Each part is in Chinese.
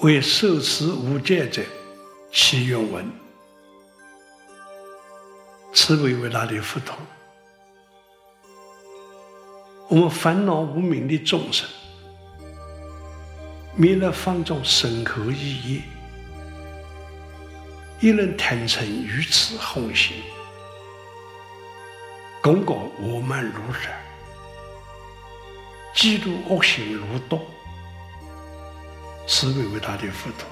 为受持无间者，祈愿闻。慈悲伟大的佛陀，我们烦恼无明的众生，弥勒方中身口意业，亦能坦诚于此红心，功过我慢如山，嫉妒恶行如毒。慈悲伟大的佛陀，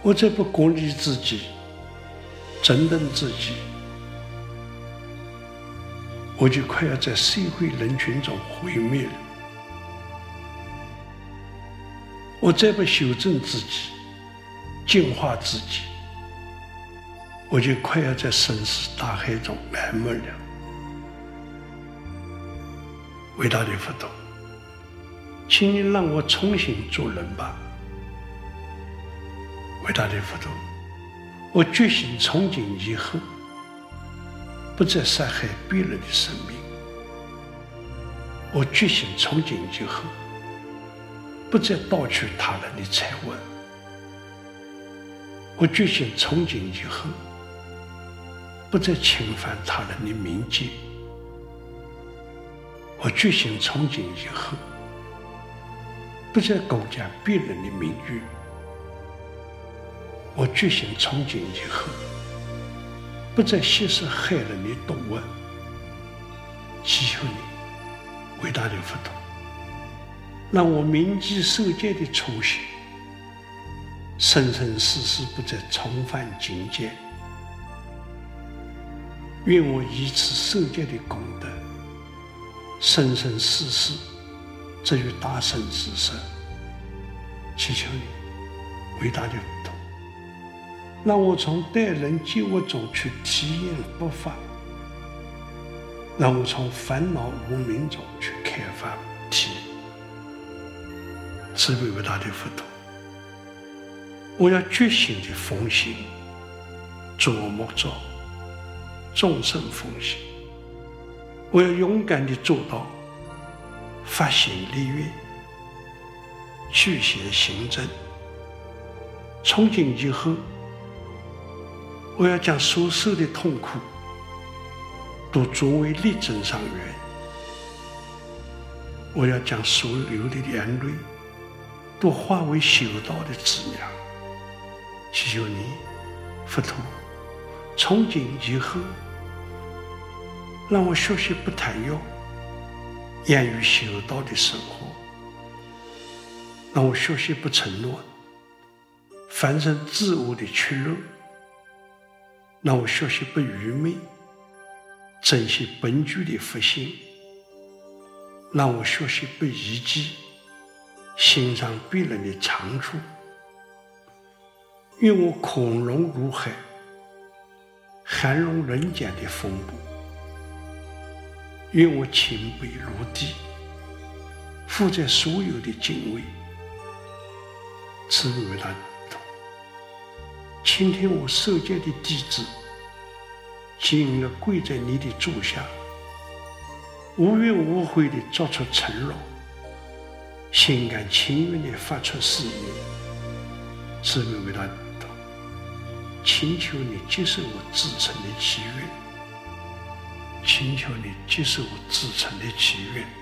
我再不鼓励自己、整顿自己，我就快要在社会人群中毁灭了。我再不修正自己、净化自己，我就快要在生死大海中埋没了。伟大的佛陀。请你让我重新做人吧，伟大的佛陀，我决心从今以后不再杀害别人的生命，我决心从今以后不再盗取他人的财物，我决心从今以后不再侵犯他人的名节，我决心从今以后。不再勾结别人的名誉，我决心从今以后不再吸食害人的毒物。祈求你，伟大的佛陀，让我铭记受戒的初心，生生世世不再重犯境界。愿我以此受戒的功德，生生世世。至于大圣之身，祈求你，伟大的佛陀，让我从待人接物中去体验佛法，让我从烦恼无明中去开发菩提。慈悲伟大的佛陀，我要决心的奉行，作莫作，众生奉行，我要勇敢的做到。发心立愿，具显行证。从今以后，我要将所受的痛苦都作为力争上缘。我要将所流的眼泪都化为修道的资粮。祈求你，佛陀，从今以后，让我学习不贪欲。严于修道的生活，让我学习不承诺，反省自我的取乐；让我学习不愚昧，珍惜本具的佛性；让我学习不遗迹，欣赏别人的长处。愿我宽容如海，涵容人间的风波。愿我谦卑如地，负载所有的敬畏，慈悲伟大的佛陀，倾听我受戒的弟子，敬意地跪在你的座下，无怨无悔地作出承诺，心甘情愿地发出誓言，慈悲伟大的佛陀，请求你接受我至诚的祈愿。请求你接受我至诚的祈愿。